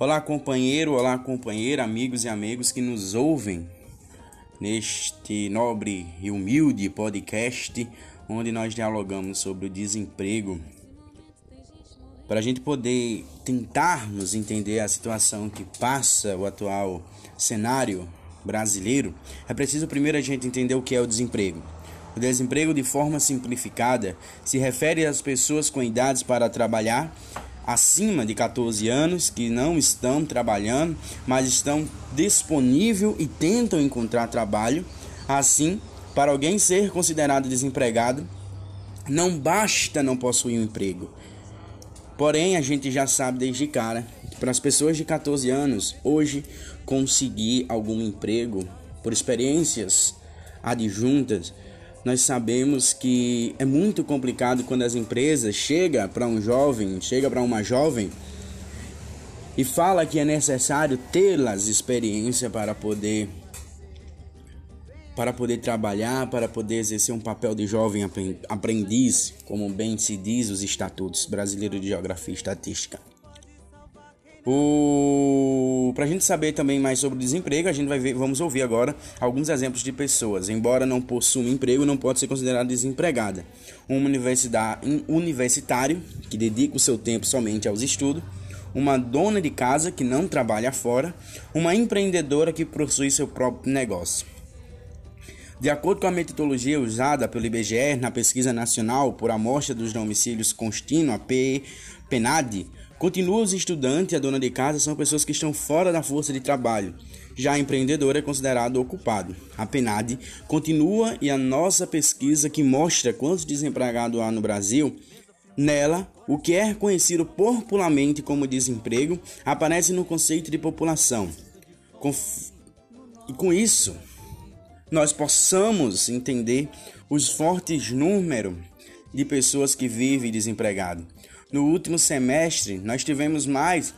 Olá, companheiro, olá, companheira, amigos e amigos que nos ouvem neste nobre e humilde podcast onde nós dialogamos sobre o desemprego. Para a gente poder tentarmos entender a situação que passa o atual cenário brasileiro, é preciso primeiro a gente entender o que é o desemprego. O desemprego, de forma simplificada, se refere às pessoas com idades para trabalhar acima de 14 anos que não estão trabalhando, mas estão disponíveis e tentam encontrar trabalho. Assim, para alguém ser considerado desempregado, não basta não possuir um emprego. Porém, a gente já sabe desde cara que para as pessoas de 14 anos, hoje conseguir algum emprego por experiências adjuntas nós sabemos que é muito complicado quando as empresas chega para um jovem, chega para uma jovem e fala que é necessário tê-las experiência para poder para poder trabalhar, para poder exercer um papel de jovem aprendiz, como bem se diz os estatutos brasileiros de geografia e estatística. O... Para a gente saber também mais sobre o desemprego, a gente vai ver, vamos ouvir agora alguns exemplos de pessoas. Embora não possua emprego, não pode ser considerada desempregada. Um universitário que dedica o seu tempo somente aos estudos, uma dona de casa que não trabalha fora, uma empreendedora que possui seu próprio negócio. De acordo com a metodologia usada pelo IBGE na pesquisa nacional por amostra dos domicílios contínua, PNAD, Continua os estudantes e a dona de casa são pessoas que estão fora da força de trabalho. Já a empreendedora é considerado ocupado. A PNAD continua e a nossa pesquisa que mostra quantos desempregados há no Brasil, nela, o que é conhecido popularmente como desemprego aparece no conceito de população. E com isso, nós possamos entender os fortes números de pessoas que vivem desempregado. No último semestre, nós tivemos mais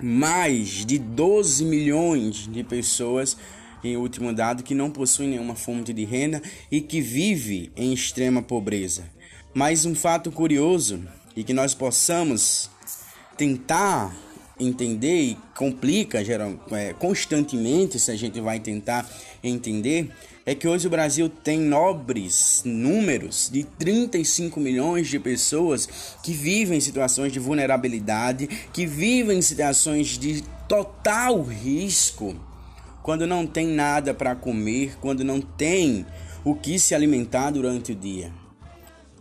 mais de 12 milhões de pessoas em último dado que não possuem nenhuma fonte de renda e que vive em extrema pobreza. Mas um fato curioso e que nós possamos tentar entender e complica geral, é, constantemente se a gente vai tentar entender é que hoje o Brasil tem nobres números de 35 milhões de pessoas que vivem em situações de vulnerabilidade, que vivem em situações de total risco, quando não tem nada para comer, quando não tem o que se alimentar durante o dia.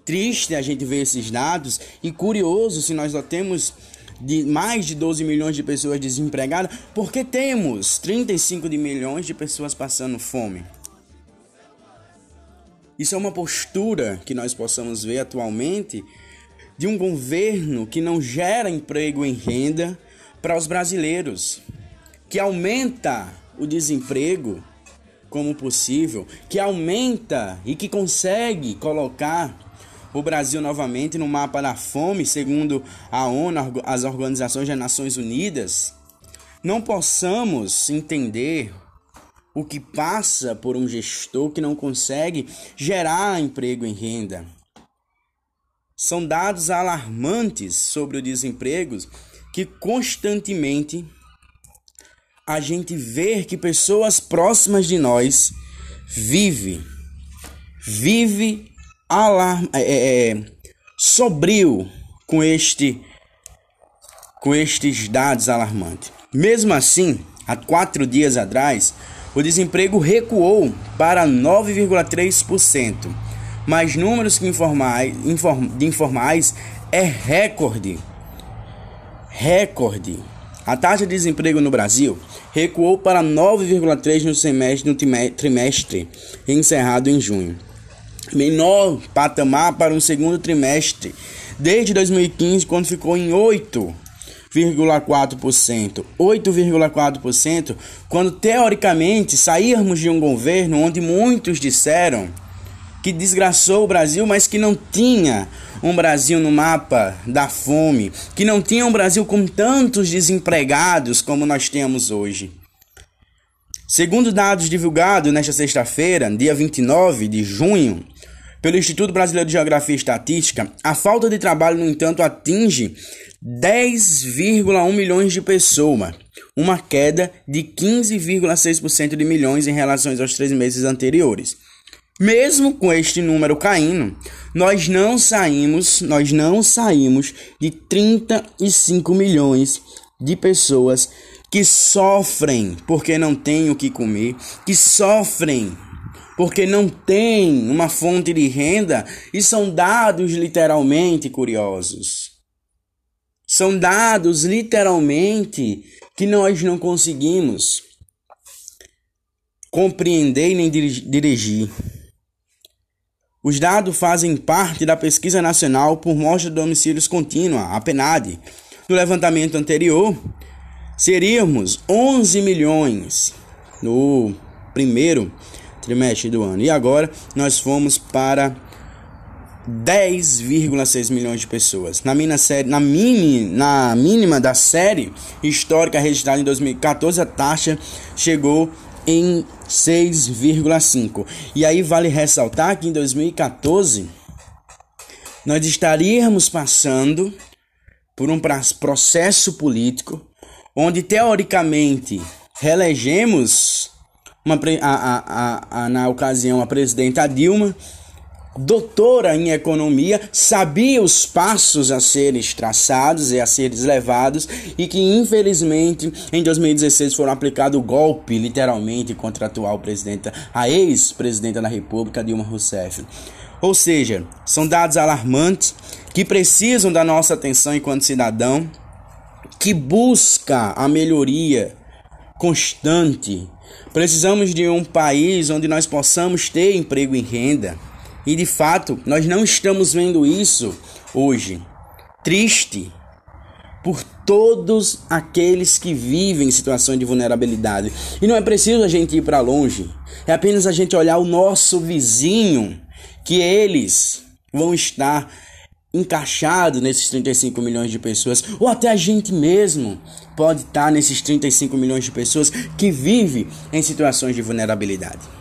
Triste a gente ver esses dados e curioso se nós só temos de mais de 12 milhões de pessoas desempregadas, porque temos 35 de milhões de pessoas passando fome. Isso é uma postura que nós possamos ver atualmente de um governo que não gera emprego em renda para os brasileiros, que aumenta o desemprego como possível, que aumenta e que consegue colocar o Brasil novamente no mapa da fome, segundo a ONU, as organizações das Nações Unidas, não possamos entender o que passa por um gestor que não consegue gerar emprego em renda. São dados alarmantes sobre o desemprego que constantemente a gente vê que pessoas próximas de nós vive vive alarm, é, é, é com este com estes dados alarmantes. Mesmo assim, há quatro dias atrás, o desemprego recuou para 9,3%, mas números que informais, inform, de informais é recorde. Recorde. A taxa de desemprego no Brasil recuou para 9,3% no semestre no trimestre encerrado em junho. Menor patamar para um segundo trimestre desde 2015, quando ficou em 8 8,4%. 8,4% quando teoricamente sairmos de um governo onde muitos disseram que desgraçou o Brasil, mas que não tinha um Brasil no mapa da fome, que não tinha um Brasil com tantos desempregados como nós temos hoje. Segundo dados divulgados nesta sexta-feira, dia 29 de junho, pelo Instituto Brasileiro de Geografia e Estatística, a falta de trabalho, no entanto, atinge 10,1 milhões de pessoas, uma queda de 15,6% de milhões em relação aos três meses anteriores. Mesmo com este número caindo, nós não saímos, nós não saímos de 35 milhões de pessoas que sofrem porque não têm o que comer, que sofrem porque não têm uma fonte de renda e são dados literalmente curiosos. São dados literalmente que nós não conseguimos compreender nem dirigir. Os dados fazem parte da Pesquisa Nacional por Mostra de Domicílios Contínua, a PNAD. No levantamento anterior, seríamos 11 milhões no primeiro trimestre do ano. E agora nós fomos para 10,6 milhões de pessoas. Na, minha série, na, mini, na mínima da série histórica registrada em 2014, a taxa chegou em 6,5. E aí vale ressaltar que em 2014 nós estaríamos passando por um processo político onde teoricamente reelegemos uma, a, a, a, na ocasião a presidenta Dilma doutora em economia, sabia os passos a serem traçados e a serem levados e que infelizmente em 2016 foram aplicado o golpe literalmente contra a atual presidenta, a ex-presidenta da República Dilma Rousseff. Ou seja, são dados alarmantes que precisam da nossa atenção enquanto cidadão, que busca a melhoria constante. Precisamos de um país onde nós possamos ter emprego e renda e de fato, nós não estamos vendo isso hoje. Triste por todos aqueles que vivem em situações de vulnerabilidade. E não é preciso a gente ir para longe, é apenas a gente olhar o nosso vizinho, que eles vão estar encaixados nesses 35 milhões de pessoas, ou até a gente mesmo pode estar nesses 35 milhões de pessoas que vivem em situações de vulnerabilidade.